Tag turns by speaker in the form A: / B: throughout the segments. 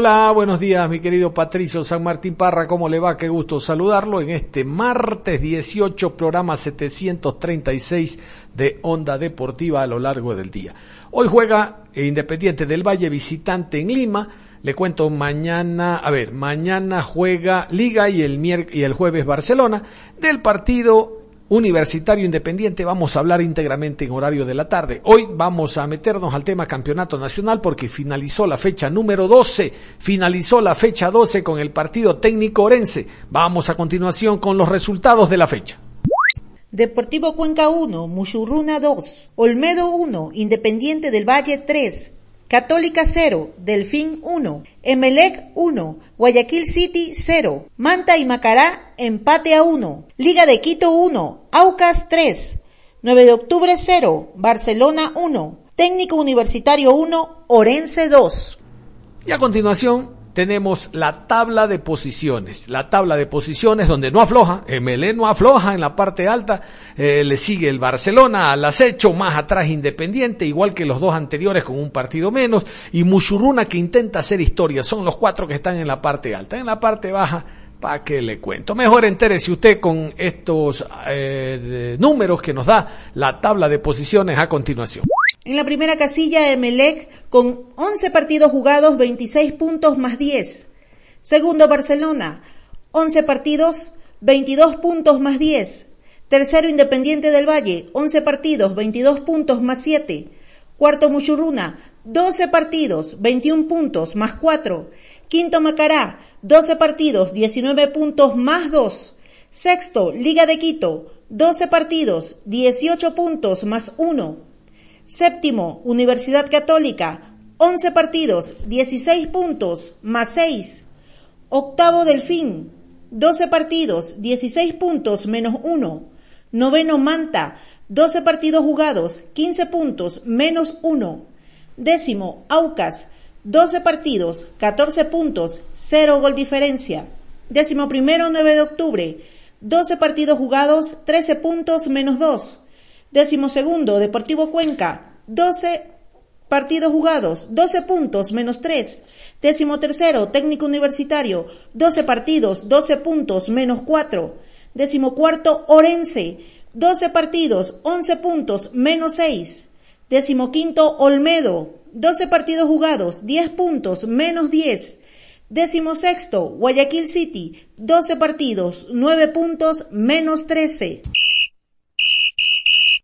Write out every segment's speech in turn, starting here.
A: Hola, buenos días, mi querido Patricio San Martín Parra, ¿cómo le va? Qué gusto saludarlo en este martes 18, programa 736 de Onda Deportiva a lo largo del día. Hoy juega Independiente del Valle visitante en Lima. Le cuento mañana, a ver, mañana juega Liga y el y el jueves Barcelona del partido Universitario Independiente vamos a hablar íntegramente en horario de la tarde. Hoy vamos a meternos al tema Campeonato Nacional porque finalizó la fecha número 12, finalizó la fecha 12 con el partido técnico Orense. Vamos a continuación con los resultados de la fecha.
B: Deportivo Cuenca 1, Muchurruna 2, Olmedo 1, Independiente del Valle 3, Católica 0, Delfín 1, Emelec 1, Guayaquil City 0, Manta y Macará empate a 1, Liga de Quito 1, Aucas 3, 9 de octubre 0, Barcelona 1, Técnico Universitario 1, Orense 2.
A: Y a continuación tenemos la tabla de posiciones. La tabla de posiciones donde no afloja, MLE no afloja en la parte alta, eh, le sigue el Barcelona al acecho, más atrás Independiente, igual que los dos anteriores con un partido menos, y Mushuruna que intenta hacer historia. Son los cuatro que están en la parte alta. En la parte baja, ¿para qué le cuento? Mejor entérese usted con estos eh, números que nos da la tabla de posiciones a continuación.
B: En la primera casilla, Emelec con 11 partidos jugados, 26 puntos más 10. Segundo, Barcelona, 11 partidos, 22 puntos más 10. Tercero, Independiente del Valle, 11 partidos, 22 puntos más 7. Cuarto, Muchurruna, 12 partidos, 21 puntos más 4. Quinto, Macará, 12 partidos, 19 puntos más 2. Sexto, Liga de Quito, 12 partidos, 18 puntos más 1. Séptimo, Universidad Católica, 11 partidos, 16 puntos, más 6. Octavo, Delfín, 12 partidos, 16 puntos, menos 1. Noveno, Manta, 12 partidos jugados, 15 puntos, menos 1. Décimo, Aucas, 12 partidos, 14 puntos, 0 gol diferencia. Décimo primero, 9 de octubre, 12 partidos jugados, 13 puntos, menos 2. Décimo segundo, Deportivo Cuenca, 12 partidos jugados, 12 puntos, menos 3. Décimo tercero, Técnico Universitario, 12 partidos, 12 puntos, menos 4. Décimo cuarto, Orense, 12 partidos, 11 puntos, menos 6. Décimo quinto, Olmedo, 12 partidos jugados, 10 puntos, menos 10. Décimo sexto, Guayaquil City, 12 partidos, 9 puntos, menos 13.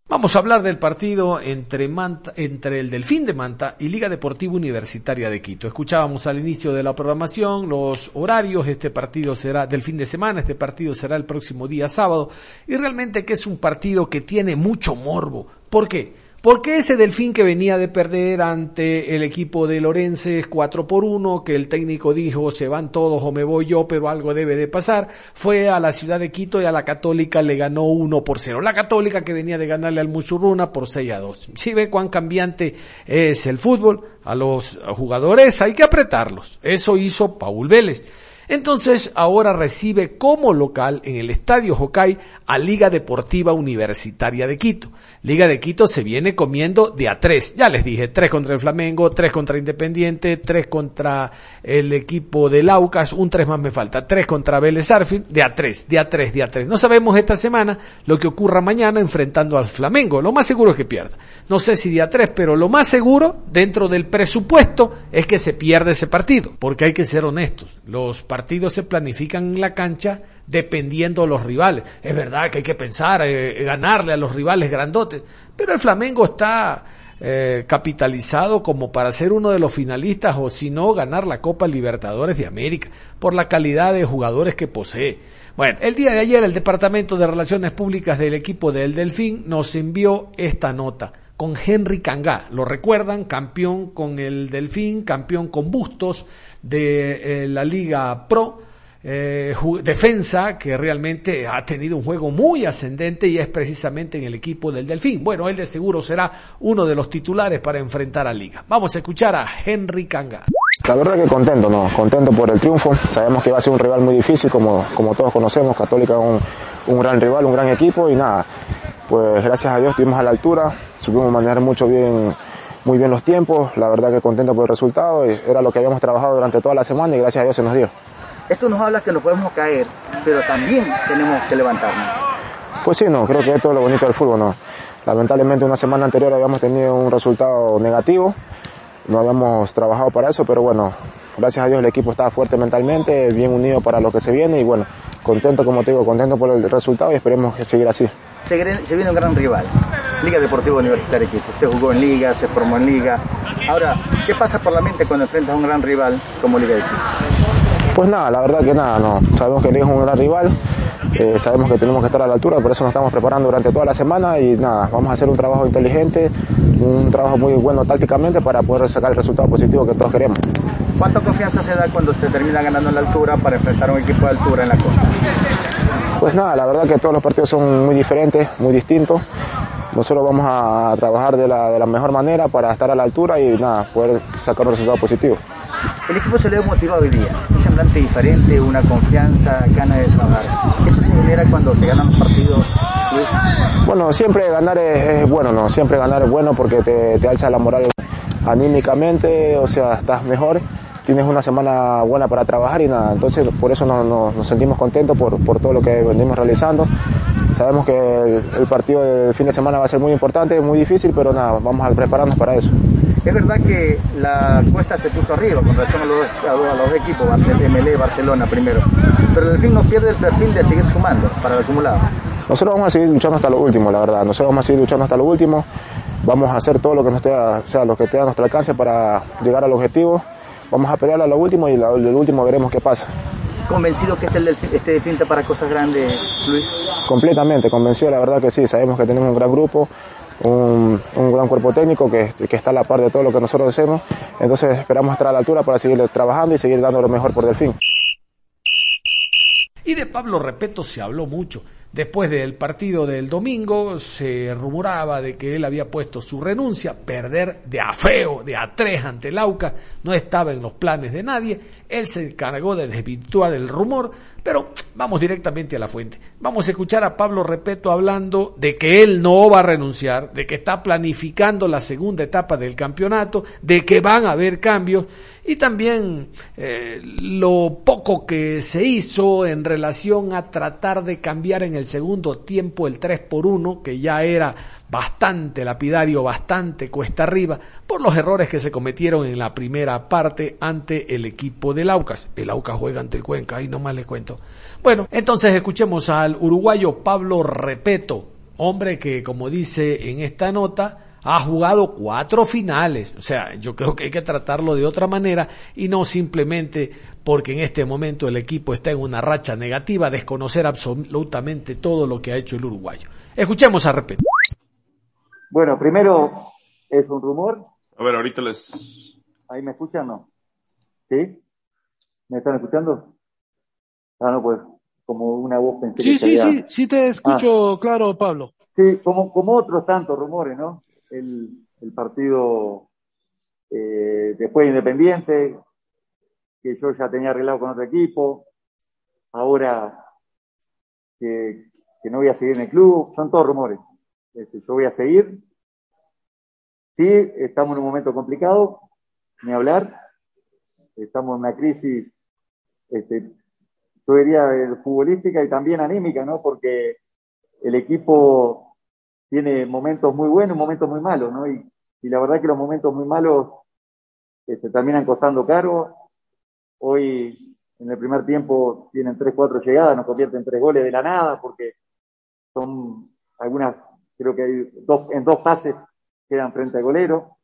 A: Vamos a hablar del partido entre, Manta, entre el Delfín de Manta y Liga Deportiva Universitaria de Quito. Escuchábamos al inicio de la programación los horarios, este partido será del fin de semana, este partido será el próximo día sábado, y realmente que es un partido que tiene mucho morbo. ¿Por qué? Porque ese Delfín que venía de perder ante el equipo de Lorense 4 por 1, que el técnico dijo se van todos o me voy yo, pero algo debe de pasar, fue a la ciudad de Quito y a la Católica le ganó 1 por 0. La Católica que venía de ganarle al Muchurruna por 6 a 2. Si ve cuán cambiante es el fútbol, a los jugadores hay que apretarlos. Eso hizo Paul Vélez. Entonces ahora recibe como local en el Estadio Jocay a Liga Deportiva Universitaria de Quito. Liga de Quito se viene comiendo de a tres. Ya les dije, tres contra el Flamengo, tres contra Independiente, tres contra el equipo del Aucas, un tres más me falta, tres contra Vélez Arfield, de a tres, de a tres, de a tres. No sabemos esta semana lo que ocurra mañana enfrentando al Flamengo. Lo más seguro es que pierda. No sé si de a tres, pero lo más seguro dentro del presupuesto es que se pierda ese partido. Porque hay que ser honestos. Los se planifican en la cancha dependiendo de los rivales. Es verdad que hay que pensar, eh, ganarle a los rivales grandotes, pero el Flamengo está eh, capitalizado como para ser uno de los finalistas o si no ganar la Copa Libertadores de América por la calidad de jugadores que posee. Bueno, el día de ayer el Departamento de Relaciones Públicas del equipo del Delfín nos envió esta nota con Henry Cangá. Lo recuerdan, campeón con el Delfín, campeón con Bustos de eh, la Liga Pro eh, defensa que realmente ha tenido un juego muy ascendente y es precisamente en el equipo del Delfín. Bueno, él de seguro será uno de los titulares para enfrentar a Liga. Vamos a escuchar a Henry Kanga.
C: La verdad que contento, ¿no? Contento por el triunfo. Sabemos que va a ser un rival muy difícil, como, como todos conocemos. Católica es un gran rival, un gran equipo y nada. Pues gracias a Dios estuvimos a la altura, supimos manejar mucho bien muy bien los tiempos, la verdad que contento por el resultado, era lo que habíamos trabajado durante toda la semana y gracias a Dios se nos dio.
D: Esto nos habla que no podemos caer, pero también tenemos que levantarnos.
C: Pues sí, no, creo que esto es lo bonito del fútbol, ¿no? Lamentablemente una semana anterior habíamos tenido un resultado negativo, no habíamos trabajado para eso, pero bueno, gracias a Dios el equipo está fuerte mentalmente, bien unido para lo que se viene y bueno, contento como te digo, contento por el resultado y esperemos que seguir así.
D: Se, viene un gran rival, Liga Deportiva Universitaria Equipo. Usted jugó en Liga, se formó en Liga. Ahora, ¿qué pasa por la mente cuando enfrenta a un gran rival como Liga de Equipo?
C: Pues nada, la verdad que nada, no. Sabemos que Liga es un gran rival, eh, sabemos que tenemos que estar a la altura, por eso nos estamos preparando durante toda la semana y nada, vamos a hacer un trabajo inteligente, un trabajo muy bueno tácticamente para poder sacar el resultado positivo que todos queremos.
D: ¿Cuánta confianza se da cuando se termina ganando en la altura para enfrentar a un equipo de altura en la costa?
C: Pues nada, la verdad que todos los partidos son muy diferentes, muy distintos. Nosotros vamos a trabajar de la, de la mejor manera para estar a la altura y nada, poder sacar un resultado positivo.
D: El equipo se le ha motivado hoy día, un semblante diferente, una confianza, ganas de trabajar. ¿Eso se genera cuando se ganan los partidos?
C: Bueno, siempre ganar es, bueno, ¿no? Siempre ganar es bueno porque te, te alza la moral anímicamente, o sea, estás mejor tienes una semana buena para trabajar y nada, entonces por eso nos, sentimos contentos por, por, todo lo que venimos realizando. Sabemos que el, partido del fin de semana va a ser muy importante, muy difícil, pero nada, vamos a prepararnos para eso.
D: Es verdad que la cuesta se puso arriba con relación a los, a los equipos, MLE, Barcelona primero, pero el fin no pierde el perfil de seguir sumando para el acumulado.
C: Nosotros vamos a seguir luchando hasta lo último, la verdad. Nosotros vamos a seguir luchando hasta lo último. Vamos a hacer todo lo que nos esté, o sea, lo que esté a nuestro alcance para llegar al objetivo vamos a pelear a lo último y lo, lo último veremos qué pasa.
D: ¿Convencido que este, este pinta para cosas grandes, Luis?
C: Completamente, convencido, la verdad que sí. Sabemos que tenemos un gran grupo, un, un, gran cuerpo técnico que, que, está a la par de todo lo que nosotros hacemos. Entonces esperamos estar a la altura para seguir trabajando y seguir dando lo mejor por Delfín.
A: Y de Pablo Repeto se habló mucho. Después del partido del domingo se rumoraba de que él había puesto su renuncia, perder de a feo, de a tres ante el AUCA, no estaba en los planes de nadie, él se encargó de desvirtuar el rumor, pero vamos directamente a la fuente. Vamos a escuchar a Pablo Repeto hablando de que él no va a renunciar, de que está planificando la segunda etapa del campeonato, de que van a haber cambios y también eh, lo poco que se hizo en relación a tratar de cambiar en el segundo tiempo el 3 por 1, que ya era bastante lapidario, bastante cuesta arriba, por los errores que se cometieron en la primera parte ante el equipo del Aucas. El Aucas juega ante el Cuenca, ahí nomás les cuento. Bueno, entonces escuchemos al uruguayo Pablo Repeto, hombre que, como dice en esta nota, ha jugado cuatro finales. O sea, yo creo que hay que tratarlo de otra manera y no simplemente porque en este momento el equipo está en una racha negativa, desconocer absolutamente todo lo que ha hecho el uruguayo. Escuchemos a Repeto.
D: Bueno, primero es un rumor.
E: A ver, ahorita les.
D: ¿Ahí me escuchan o no? ¿Sí? ¿Me están escuchando? Ah, no, pues, como una voz pensé
F: Sí, sí, sí, sí te escucho ah. claro, Pablo.
D: Sí, como, como otros tantos rumores, ¿no? El, el partido eh, después Independiente, que yo ya tenía arreglado con otro equipo, ahora que, que no voy a seguir en el club, son todos rumores. Este, yo voy a seguir. Sí, estamos en un momento complicado, ni hablar. Estamos en una crisis, este, yo diría, futbolística y también anímica, ¿no? Porque el equipo tiene momentos muy buenos y momentos muy malos, ¿no? Y, la verdad que los momentos muy malos este, terminan costando caro. Hoy, en el primer tiempo, tienen tres, cuatro llegadas, nos convierten en tres goles de la nada, porque son algunas creo que hay dos, en dos pases quedan frente al golero.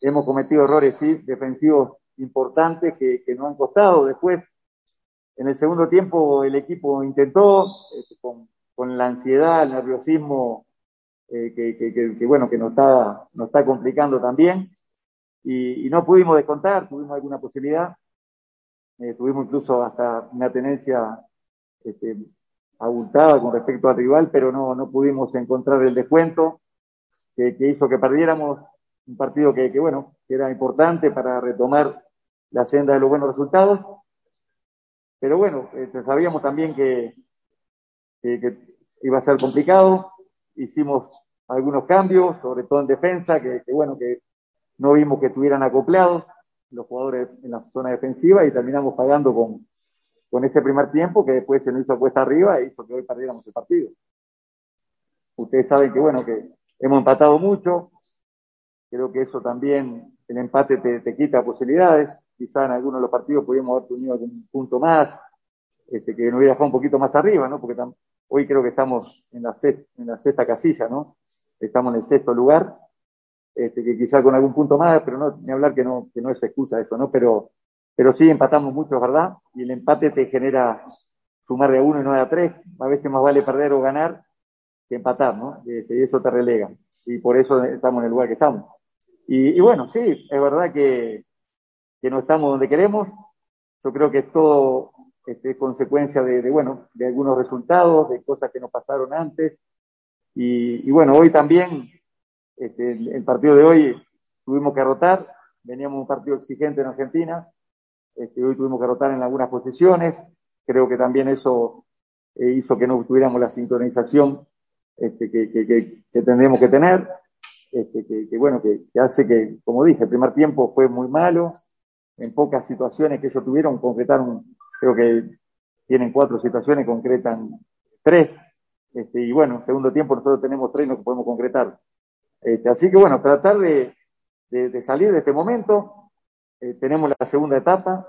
D: Hemos cometido errores, sí, defensivos importantes que, que nos han costado. Después, en el segundo tiempo, el equipo intentó, este, con, la ansiedad, el nerviosismo, eh, que, que, que, bueno, que nos está, nos está complicando también. Y, y no pudimos descontar, tuvimos alguna posibilidad. Eh, tuvimos incluso hasta una tenencia este, abultada con respecto al rival, pero no pudimos encontrar el descuento que, que hizo que perdiéramos un partido que, que, bueno, que era importante para retomar la senda de los buenos resultados. Pero bueno, este, sabíamos también que, que, iba a ser complicado. Hicimos algunos cambios, sobre todo en defensa, que, que bueno, que no vimos que estuvieran acoplados los jugadores en la zona defensiva y terminamos pagando con, con ese primer tiempo que después se nos hizo cuesta arriba e hizo que hoy perdiéramos el partido. Ustedes saben que bueno, que hemos empatado mucho, creo que eso también, el empate te, te quita posibilidades, quizá en algunos de los partidos podríamos haber tenido algún punto más, este, que nos hubiera dejado un poquito más arriba, ¿no? Porque hoy creo que estamos en la, sexta, en la sexta casilla, ¿no? Estamos en el sexto lugar, este, que quizá con algún punto más, pero no, ni hablar que no, que no es excusa eso, ¿no? Pero, pero sí empatamos mucho, ¿verdad? Y el empate te genera sumar de uno y no de a tres. A veces más vale perder o ganar que empatar, ¿no? Este, y eso te relega. Y por eso estamos en el lugar que estamos. Y, y bueno, sí, es verdad que, que no estamos donde queremos. Yo creo que es todo este, consecuencia de, de, bueno, de algunos resultados, de cosas que nos pasaron antes. Y, y bueno, hoy también este, el, el, partido de hoy tuvimos que rotar, veníamos un partido exigente en Argentina, este, hoy tuvimos que rotar en algunas posiciones, creo que también eso eh, hizo que no tuviéramos la sincronización este, que, que, que, que, tendríamos que tener, este, que, bueno, que, hace que, como dije, el primer tiempo fue muy malo, en pocas situaciones que ellos tuvieron, concretaron, creo que tienen cuatro situaciones, concretan tres, este, y bueno, segundo tiempo nosotros tenemos tres, no podemos concretar. Este, así que bueno, tratar de, de, de, salir de este momento. Eh, tenemos la segunda etapa,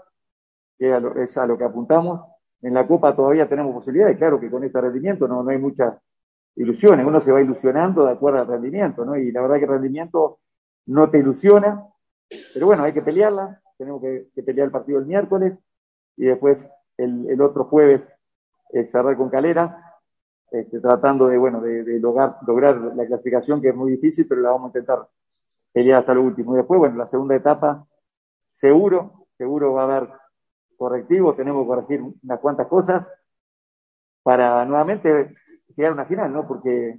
D: que es a, lo, es a, lo, que apuntamos. En la Copa todavía tenemos posibilidades, claro que con este rendimiento no, no hay muchas ilusiones, uno se va ilusionando de acuerdo al rendimiento, ¿no? Y la verdad que el rendimiento no te ilusiona, pero bueno, hay que pelearla, tenemos que, pelear el partido el miércoles y después el, el otro jueves eh, cerrar con Calera este, tratando de, bueno, de, de, lograr, lograr la clasificación, que es muy difícil, pero la vamos a intentar pelear hasta lo último. Y después, bueno, la segunda etapa, seguro, seguro va a haber correctivos, tenemos que corregir unas cuantas cosas para nuevamente a una final, ¿no? Porque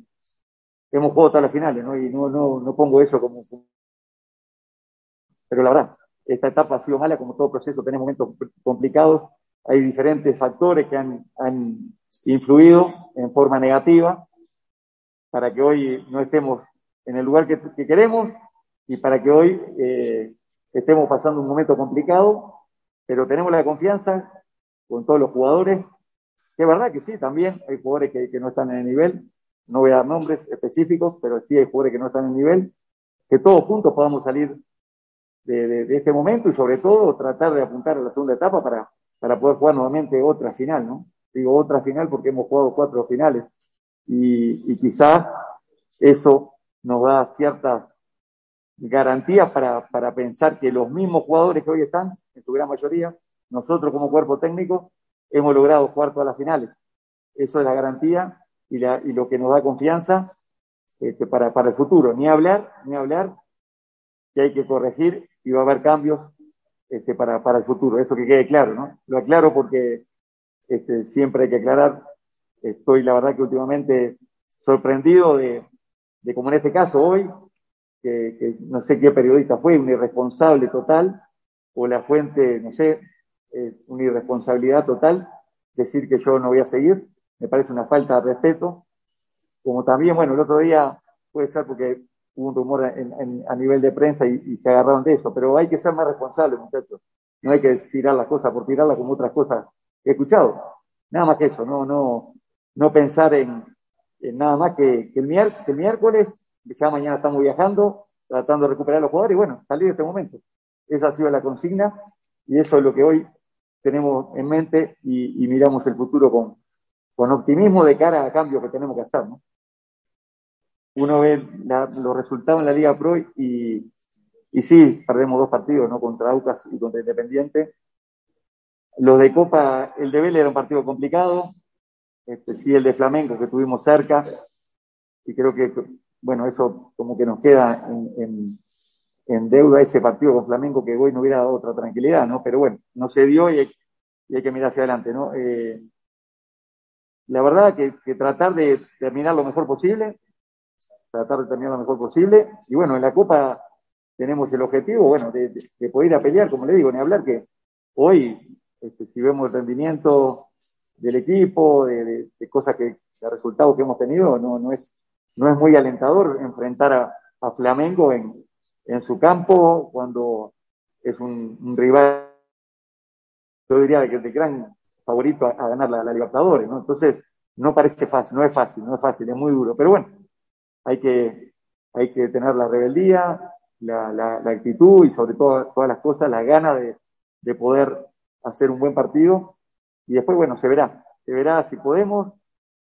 D: hemos jugado todas las finales, ¿no? Y no, no, no pongo eso como... Pero la verdad, esta etapa ha sido mala, como todo proceso, tenemos momentos complicados, hay diferentes factores que han, han influido en forma negativa para que hoy no estemos en el lugar que, que queremos y para que hoy eh, estemos pasando un momento complicado, pero tenemos la confianza con todos los jugadores, que es verdad que sí, también hay jugadores que, no están en el nivel, no voy a dar nombres específicos, pero sí hay jugadores que no están en el nivel, que todos juntos podamos salir de, de, de este momento y sobre todo tratar de apuntar a la segunda etapa para, para poder jugar nuevamente otra final, ¿no? digo otra final porque hemos jugado cuatro finales. Y, y quizás eso nos da ciertas garantías para, para pensar que los mismos jugadores que hoy están, en su gran mayoría, nosotros como cuerpo técnico, hemos logrado jugar todas las finales. Eso es la garantía y, la, y lo que nos da confianza este, para, el futuro. Ni hablar, ni hablar que hay que corregir y va a haber cambios este, para, para el futuro. Eso que quede claro, ¿no? Lo aclaro porque este, siempre hay que aclarar, estoy la verdad que últimamente sorprendido de, de como en este caso hoy, que, que, no sé qué periodista fue, un irresponsable total, o la fuente, no sé, eh, una irresponsabilidad total, decir que yo no voy a seguir, me parece una falta de respeto, como también, bueno, el otro día puede ser porque hubo un rumor en, en, a nivel de prensa y, se agarraron de eso, pero hay que ser más responsables, muchachos, no hay que tirar las cosas por tirarlas como otras cosas he escuchado. Nada más que eso, no, no, no pensar en, en nada más que, que, el que el miércoles, ya mañana estamos viajando, tratando de recuperar a los jugadores y bueno, salir de este momento. Esa ha sido la consigna y eso es lo que hoy tenemos en mente y, y miramos el futuro con, con optimismo de cara a cambios que tenemos que hacer, ¿no? uno ve los resultados en la Liga Pro y, sí, perdemos dos partidos, ¿no? Contra Aucas y contra Independiente. Los de Copa, el de Vélez era un partido complicado, este, sí el de Flamengo que tuvimos cerca, y creo que, bueno, eso como que nos queda en, deuda ese partido con Flamengo que hoy no hubiera dado otra tranquilidad, ¿no? Pero bueno, no se dio y hay, que mirar hacia adelante, ¿no? Eh, la verdad que, tratar de terminar lo mejor posible, tratar de terminar lo mejor posible, y bueno, en la Copa tenemos el objetivo, bueno, de, poder ir a pelear, como le digo, ni hablar que hoy, este, si vemos el rendimiento del equipo, de, cosas que, de resultados que hemos tenido, no, no, es, no es muy alentador enfrentar a, Flamengo en, en su campo cuando es un, rival, yo diría que es el gran favorito a, ganar la, la, Libertadores, ¿no? Entonces, no parece fácil, no es fácil, no es fácil, es muy duro, pero bueno, hay que, hay que tener la rebeldía, la, la, la, actitud y sobre todo todas las cosas, la gana de, de poder hacer un buen partido. Y después, bueno, se verá, se verá si podemos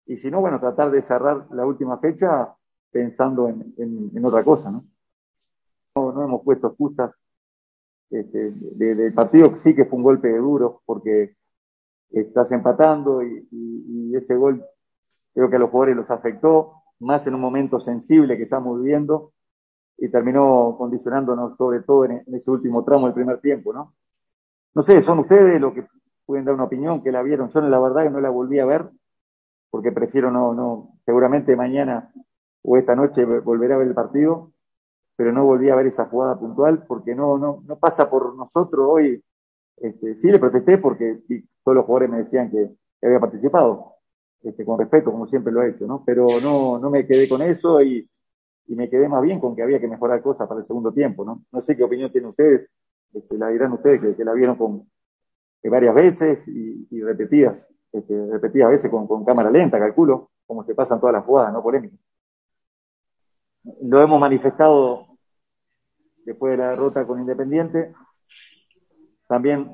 D: y si no, bueno, tratar de cerrar la última fecha pensando en, en, otra cosa, ¿no? ¿No? No, hemos puesto excusas este, del partido, sí que fue un golpe duro porque estás empatando y, ese gol creo que a los jugadores los afectó, más en un momento sensible que estamos viviendo y terminó condicionándonos sobre todo en, ese último tramo del primer tiempo, ¿no? No sé, son ustedes los que pueden dar una opinión, que la vieron. Yo la verdad que no la volví a ver, porque prefiero no, no, seguramente mañana o esta noche volveré a ver el partido, pero no volví a ver esa jugada puntual porque no, no, no pasa por nosotros hoy. Este, sí le protesté porque todos los jugadores me decían que, había participado, este, con respeto, como siempre lo he hecho, ¿no? Pero no, no me quedé con eso y, y me quedé más bien con que había que mejorar cosas para el segundo tiempo, ¿no? No sé qué opinión tienen ustedes, este, la dirán ustedes que, la vieron con varias veces y, repetidas, este, repetidas veces con, con, cámara lenta, calculo, como se pasan todas las jugadas, no polémicas. Lo hemos manifestado después de la derrota con Independiente. También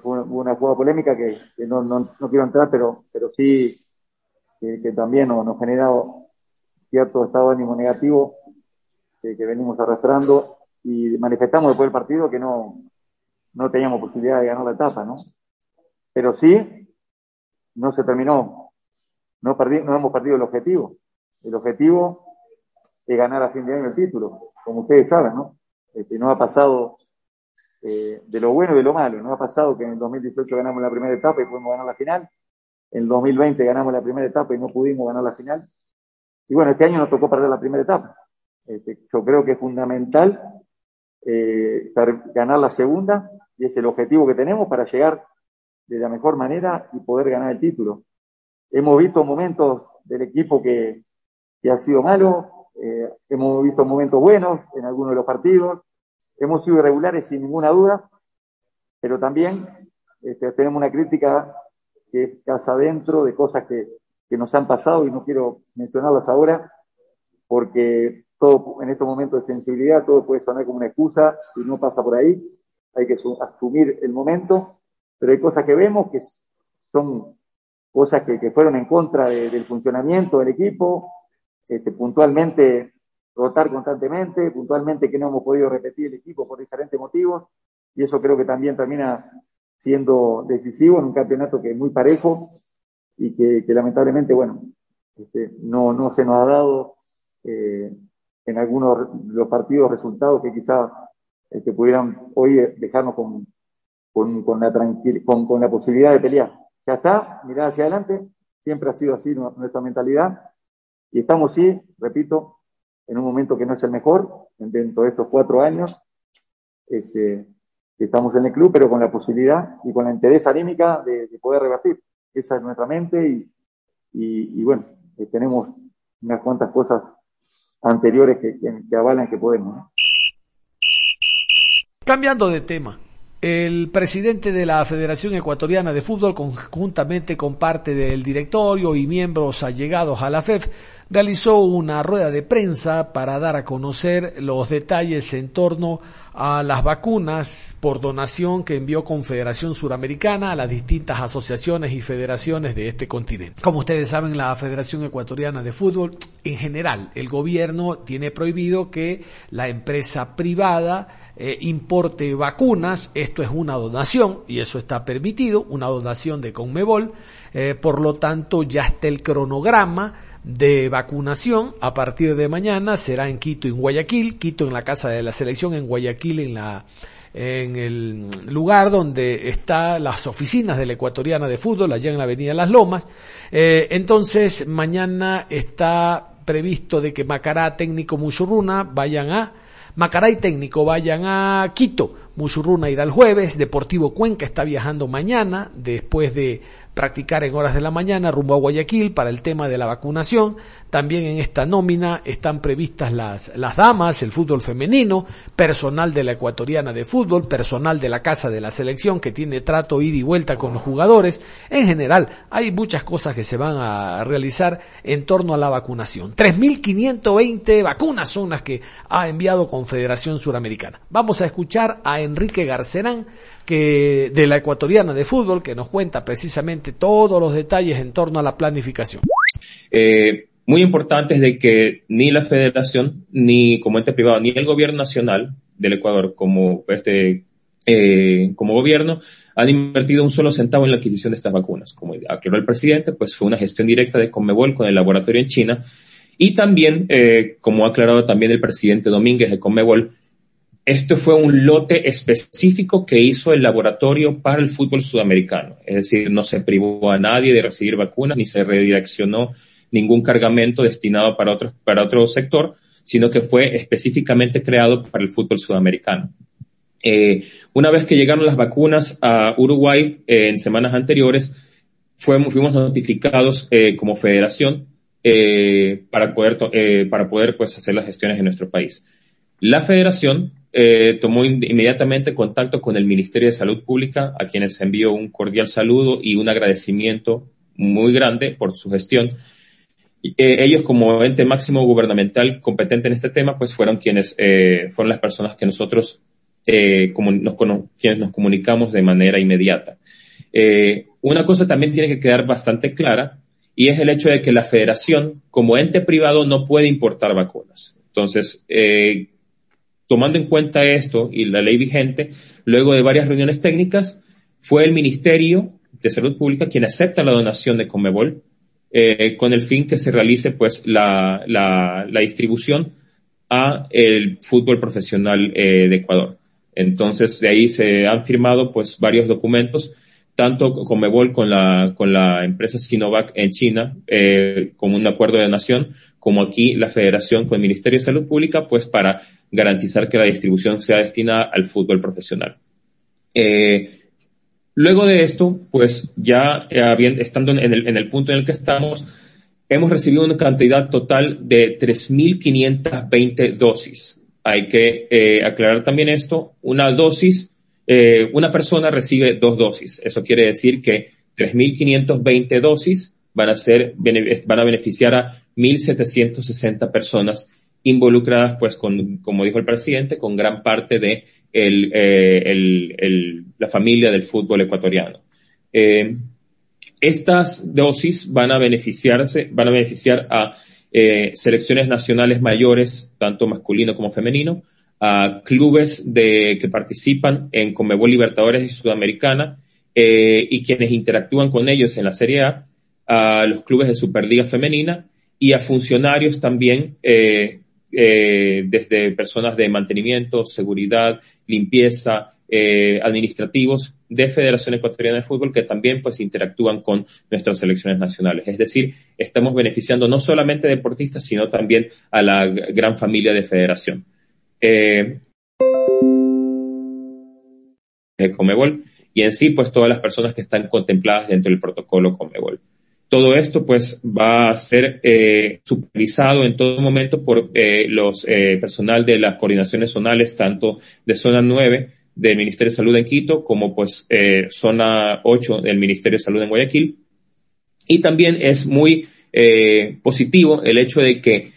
D: fue una, jugada polémica que, no, no, no, quiero entrar, pero, pero sí que, también nos, nos cierto estado de ánimo negativo que, venimos arrastrando y manifestamos después del partido que no, no teníamos posibilidad de ganar la etapa, ¿no? Pero sí, no se terminó, no, perdí, no hemos perdido el objetivo. El objetivo es ganar a fin de año el título, como ustedes saben, ¿no? Este, no ha pasado eh, de lo bueno y de lo malo, no ha pasado que en el 2018 ganamos la primera etapa y pudimos ganar la final, en el 2020 ganamos la primera etapa y no pudimos ganar la final, y bueno, este año nos tocó perder la primera etapa. Este, yo creo que es fundamental eh, ganar la segunda y es el objetivo que tenemos para llegar de la mejor manera y poder ganar el título. Hemos visto momentos del equipo que ha sido malo, eh, hemos visto momentos buenos en algunos de los partidos, hemos sido irregulares sin ninguna duda, pero también este, tenemos una crítica que es casa adentro de cosas que, nos han pasado y no quiero mencionarlas ahora porque todo en estos momentos de sensibilidad todo puede sonar como una excusa y no pasa por ahí. Hay que asumir el momento, pero hay cosas que vemos que son cosas que fueron en contra del funcionamiento del equipo, este, puntualmente rotar constantemente, puntualmente que no hemos podido repetir el equipo por diferentes motivos, y eso creo que también termina siendo decisivo en un campeonato que es muy parejo, y que, lamentablemente, bueno, este, no, no se nos ha dado eh, en algunos los partidos resultados que quizás este, pudieran hoy dejarnos con, con, la con, con la posibilidad de pelear. Ya está, mirar hacia adelante, siempre ha sido así nuestra mentalidad y estamos, sí, repito, en un momento que no es el mejor dentro de estos cuatro años. Este, estamos en el club, pero con la posibilidad y con la interés anímica de, de poder rebatir esa es nuestra mente y, y, bueno, eh, tenemos unas cuantas cosas anteriores que, que, avalan que podemos.
A: Cambiando de tema, el presidente de la Federación Ecuatoriana de Fútbol, conjuntamente con parte del directorio y miembros allegados a la FEF, realizó una rueda de prensa para dar a conocer los detalles en torno a las vacunas por donación que envió Confederación Suramericana a las distintas asociaciones y federaciones de este continente. Como ustedes saben, la Federación Ecuatoriana de Fútbol, en general, el gobierno tiene prohibido que la empresa privada eh, importe vacunas, esto es una donación y eso está permitido, una donación de Conmebol, eh, por lo tanto ya está el cronograma de vacunación a partir de mañana será en Quito y en Guayaquil, Quito en la casa de la selección, en Guayaquil en la en el lugar donde están las oficinas de la ecuatoriana de fútbol, allá en la avenida Las Lomas. Eh, entonces, mañana está previsto de que Macará, técnico Muchurruna vayan a, Macará y técnico vayan a Quito. Muchurruna irá el jueves, Deportivo Cuenca está viajando mañana, después de practicar en horas de la mañana rumbo a Guayaquil para el tema de la vacunación. También en esta nómina están previstas las, las damas, el fútbol femenino, personal de la ecuatoriana de fútbol, personal de la casa de la selección que tiene trato ida y vuelta con los jugadores. En general, hay muchas cosas que se van a realizar en torno a la vacunación. 3.520 vacunas son las que ha enviado Confederación Suramericana. Vamos a escuchar a Enrique Garcerán, que de la ecuatoriana de fútbol, que nos cuenta precisamente todos los detalles en torno a la planificación.
G: Eh, muy importante es de que ni la federación, ni como ente privado, ni el gobierno nacional del Ecuador como este, eh, como gobierno han invertido un solo centavo en la adquisición de estas vacunas. Como aclaró el presidente, pues fue una gestión directa de Conmebol con el laboratorio en China. Y también, eh, como ha aclarado también el presidente Domínguez de Conmebol, esto fue un lote específico que hizo el laboratorio para el fútbol sudamericano. Es decir, no se privó a nadie de recibir vacunas ni se redireccionó ningún cargamento destinado para otro, para otro sector, sino que fue específicamente creado para el fútbol sudamericano. Eh, una vez que llegaron las vacunas a Uruguay eh, en semanas anteriores, fuimos, notificados eh, como federación eh, para poder, para poder pues, hacer las gestiones en nuestro país. La federación eh, tomó inmediatamente contacto con el Ministerio de Salud Pública, a quienes envió un cordial saludo y un agradecimiento muy grande por su gestión. Eh, ellos, como ente máximo gubernamental competente en este tema, pues fueron quienes eh, fueron las personas que nosotros eh, como nos, quienes nos comunicamos de manera inmediata. Eh, una cosa también tiene que quedar bastante clara y es el hecho de que la federación, como ente privado, no puede importar vacunas. Entonces, eh, Tomando en cuenta esto y la ley vigente, luego de varias reuniones técnicas, fue el Ministerio de Salud Pública quien acepta la donación de Comebol eh, con el fin que se realice pues la, la, distribución a el fútbol profesional eh, de Ecuador. Entonces de ahí se han firmado pues varios documentos tanto Comebol con la, con la empresa Sinovac en China, eh, como un acuerdo de nación, como aquí la Federación con el Ministerio de Salud Pública, pues para garantizar que la distribución sea destinada al fútbol profesional. Eh, luego de esto, pues ya eh, estando en el, punto en el que estamos, hemos recibido una cantidad total de 3.520 dosis. Hay que eh, aclarar también esto, una dosis una persona recibe dos dosis. Eso quiere decir que 3.520 dosis van a ser, van a beneficiar a 1.760 personas involucradas, pues, con, como dijo el presidente, con gran parte de el, eh, el, el, la familia del fútbol ecuatoriano. Eh, estas dosis van a beneficiarse, van a beneficiar a eh, selecciones nacionales mayores, tanto masculino como femenino, a clubes de, que participan en Comebol Libertadores y Sudamericana y quienes interactúan con ellos en la Serie A, a los clubes de Superliga Femenina y a funcionarios también, eh, eh, desde personas de mantenimiento, seguridad, limpieza, eh, administrativos de Federación Ecuatoriana de Fútbol que también pues interactúan con nuestras selecciones nacionales. Es decir, estamos beneficiando no solamente deportistas, sino también a la gran familia de federación eh, Comebol y en sí pues todas las personas que están contempladas dentro del protocolo Comebol. Todo esto pues va a ser eh, supervisado en todo momento por eh, los eh, personal de las coordinaciones zonales, tanto de zona 9 del Ministerio de Salud en Quito como pues zona 8 del Ministerio de Salud en Guayaquil. Y también es muy positivo el hecho de que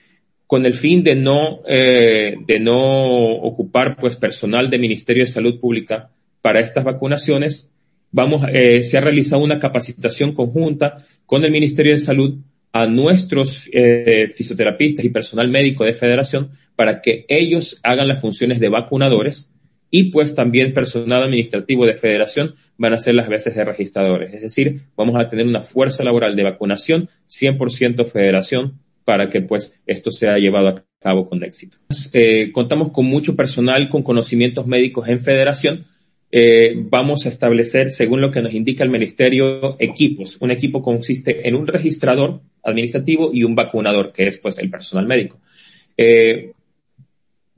G: con el fin de no, de no ocupar pues personal del Ministerio de Salud Pública para estas vacunaciones, vamos, eh, se ha realizado una capacitación conjunta con el Ministerio de Salud a nuestros eh, fisioterapistas y personal médico de federación para que ellos hagan las funciones de vacunadores y pues también personal administrativo de federación van a ser las veces de registradores. Es decir, vamos a tener una fuerza laboral de vacunación 100% federación para que pues esto sea llevado a cabo con éxito. Eh, contamos con mucho personal con conocimientos médicos en federación. Eh, vamos a establecer, según lo que nos indica el ministerio, equipos. Un equipo consiste en un registrador administrativo y un vacunador, que es pues el personal médico. Eh,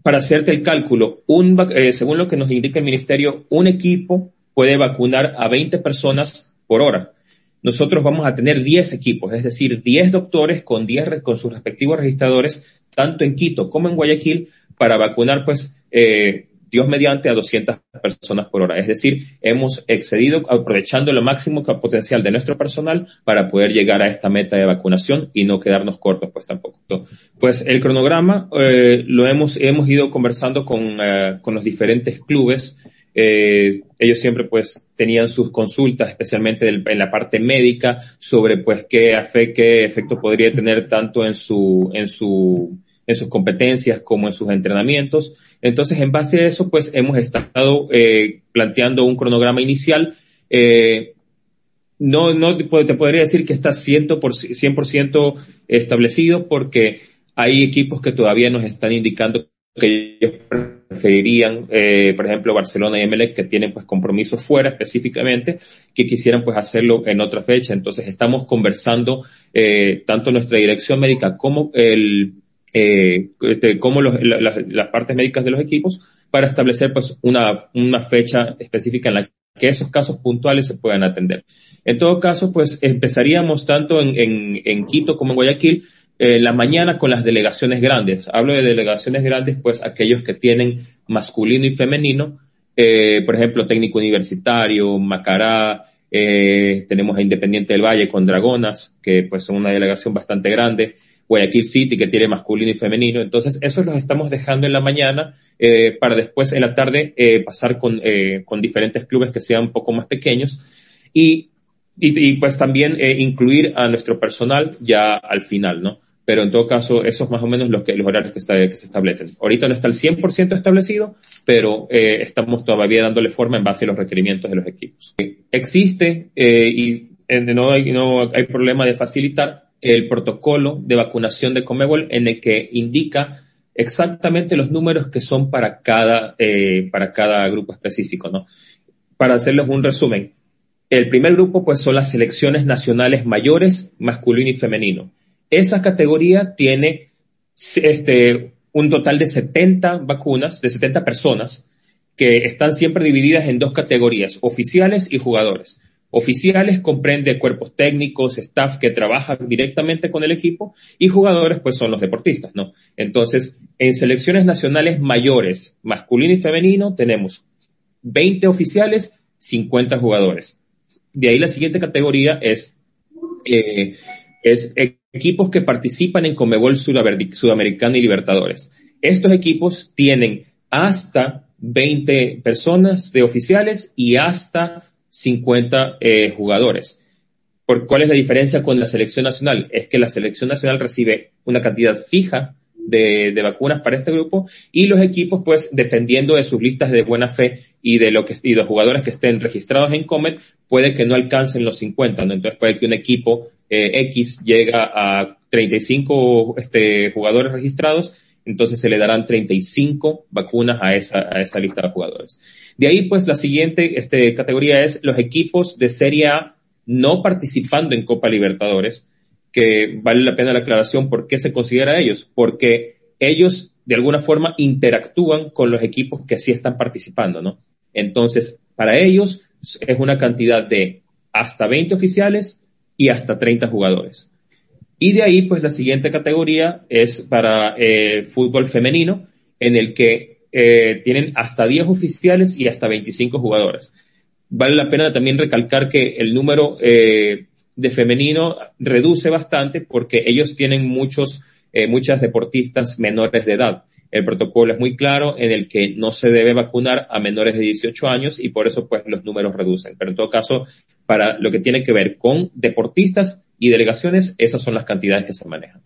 G: para hacerte el cálculo, un, eh, según lo que nos indica el ministerio, un equipo puede vacunar a 20 personas por hora. Nosotros vamos a tener 10 equipos, es decir, 10 doctores con 10 con sus respectivos registradores, tanto en Quito como en Guayaquil, para vacunar pues eh, Dios mediante a 200 personas por hora. Es decir, hemos excedido aprovechando lo máximo potencial de nuestro personal para poder llegar a esta meta de vacunación y no quedarnos cortos pues tampoco. Pues el cronograma eh, lo hemos, hemos ido conversando con, eh, con los diferentes clubes. Eh, ellos siempre pues tenían sus consultas, especialmente en la parte médica, sobre pues qué, qué efecto podría tener tanto en su, en su, en sus competencias como en sus entrenamientos. Entonces, en base a eso, pues hemos estado eh, planteando un cronograma inicial. Eh, no, no te podría decir que está 100%, por, 100 establecido porque hay equipos que todavía nos están indicando que ellos preferirían, eh, por ejemplo, Barcelona y Emelec, que tienen pues compromisos fuera específicamente, que quisieran pues hacerlo en otra fecha. Entonces estamos conversando eh, tanto nuestra dirección médica como el eh, este, los, las partes médicas de los equipos para establecer pues una, una fecha específica en la que esos casos puntuales se puedan atender. En todo caso, pues empezaríamos tanto en, en, en Quito como en Guayaquil eh, la mañana con las delegaciones grandes. Hablo de delegaciones grandes, pues aquellos que tienen masculino y femenino, eh, por ejemplo, técnico universitario, Macará, eh, tenemos a Independiente del Valle con Dragonas, que pues son una delegación bastante grande, Guayaquil City, que tiene masculino y femenino. Entonces, esos los estamos dejando en la mañana eh, para después en la tarde eh, pasar con, eh, con diferentes clubes que sean un poco más pequeños y, y, pues también eh, incluir a nuestro personal ya al final, ¿no? Pero en todo caso, eso es más o menos lo que, los horarios que, está, que se establecen. Ahorita no está el 100% establecido, pero eh, estamos todavía dándole forma en base a los requerimientos de los equipos. Existe y no hay, no hay problema de facilitar el protocolo de vacunación de Comebol en el que indica exactamente los números que son para cada, eh, para cada grupo específico, ¿no? Para hacerles un resumen. El primer grupo, pues, son las selecciones nacionales mayores, masculino y femenino. Esa categoría tiene, este, un total de 70 vacunas, de 70 personas, que están siempre divididas en dos categorías, oficiales y jugadores. Oficiales comprende cuerpos técnicos, staff que trabaja directamente con el equipo y jugadores pues son los deportistas, ¿no? Entonces, en selecciones nacionales mayores, masculino y femenino, tenemos 20 oficiales, 50 jugadores. De ahí la siguiente categoría es, eh, es equipos que participan en Comebol Sudamericana y Libertadores. Estos equipos tienen hasta 20 personas de oficiales y hasta 50 eh, jugadores. ¿Por cuál es la diferencia con la selección nacional? Es que la selección nacional recibe una cantidad fija de, vacunas para este grupo y los equipos, pues, dependiendo de sus listas de buena fe y de lo que y los jugadores que estén registrados en Comet, puede que no alcancen los 50, ¿no? Entonces puede que un equipo eh, X llega a 35 este, jugadores registrados, entonces se le darán 35 vacunas a esa, a esa lista de jugadores. De ahí, pues, la siguiente este, categoría es los equipos de Serie A no participando en Copa Libertadores, que vale la pena la aclaración por qué se considera ellos, porque ellos de alguna forma interactúan con los equipos que sí están participando, ¿no? Entonces, para ellos es una cantidad de hasta 20 oficiales y hasta 30 jugadores. Y de ahí, pues la siguiente categoría es para eh, fútbol femenino, en el que eh, tienen hasta 10 oficiales y hasta 25 jugadores. Vale la pena también recalcar que el número eh, de femenino reduce bastante porque ellos tienen muchos, eh, muchas deportistas menores de edad. El protocolo es muy claro en el que no se debe vacunar a menores de 18 años y por eso pues los números reducen. Pero en todo caso, para lo que tiene que ver con deportistas y delegaciones, esas son las cantidades que se manejan.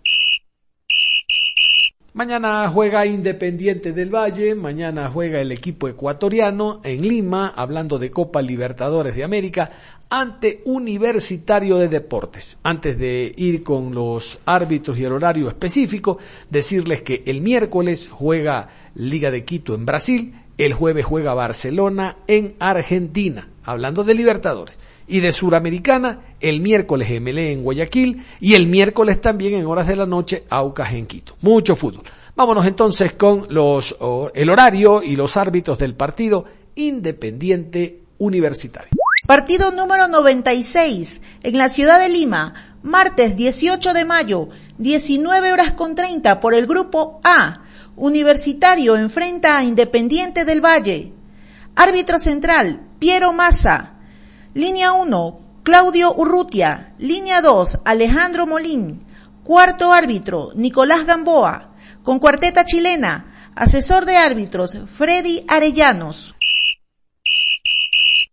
A: Mañana juega Independiente del Valle, mañana juega el equipo ecuatoriano en Lima, hablando de Copa Libertadores de América, ante Universitario de Deportes. Antes de ir con los árbitros y el horario específico, decirles que el miércoles juega Liga de Quito en Brasil, el jueves juega Barcelona en Argentina, hablando de Libertadores. Y de Suramericana, el miércoles MLE en Guayaquil y el miércoles también en horas de la noche Aucas en Quito. Mucho fútbol. Vámonos entonces con los, el horario y los árbitros del partido Independiente Universitario.
B: Partido número 96 en la ciudad de Lima, martes 18 de mayo, 19 horas con 30 por el grupo A. Universitario enfrenta a Independiente del Valle. Árbitro central, Piero Massa. Línea 1, Claudio Urrutia. Línea 2, Alejandro Molín. Cuarto árbitro, Nicolás Gamboa. Con cuarteta chilena, asesor de árbitros, Freddy Arellanos.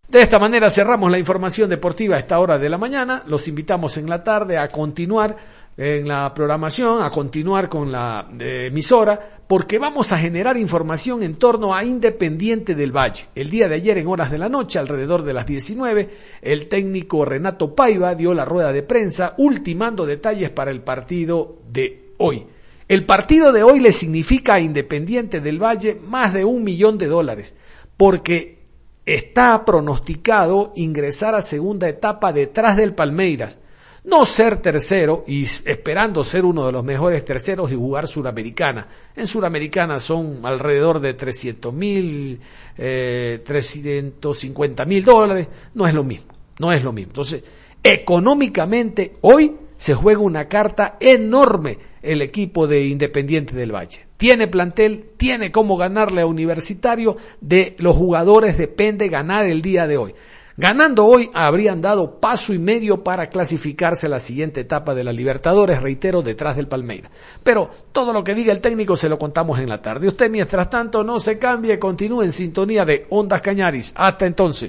A: De esta manera cerramos la información deportiva a esta hora de la mañana. Los invitamos en la tarde a continuar en la programación, a continuar con la eh, emisora, porque vamos a generar información en torno a Independiente del Valle. El día de ayer, en horas de la noche, alrededor de las 19, el técnico Renato Paiva dio la rueda de prensa ultimando detalles para el partido de hoy. El partido de hoy le significa a Independiente del Valle más de un millón de dólares, porque está pronosticado ingresar a segunda etapa detrás del Palmeiras. No ser tercero y esperando ser uno de los mejores terceros y jugar Suramericana. En Suramericana son alrededor de 300 mil, eh, 350 mil dólares. No es lo mismo, no es lo mismo. Entonces, económicamente hoy se juega una carta enorme el equipo de Independiente del Valle. Tiene plantel, tiene cómo ganarle a Universitario, de los jugadores depende ganar el día de hoy. Ganando hoy habrían dado paso y medio para clasificarse a la siguiente etapa de la Libertadores, reitero, detrás del Palmeiras. Pero todo lo que diga el técnico se lo contamos en la tarde. Usted mientras tanto no se cambie, continúe en sintonía de Ondas Cañaris. Hasta entonces.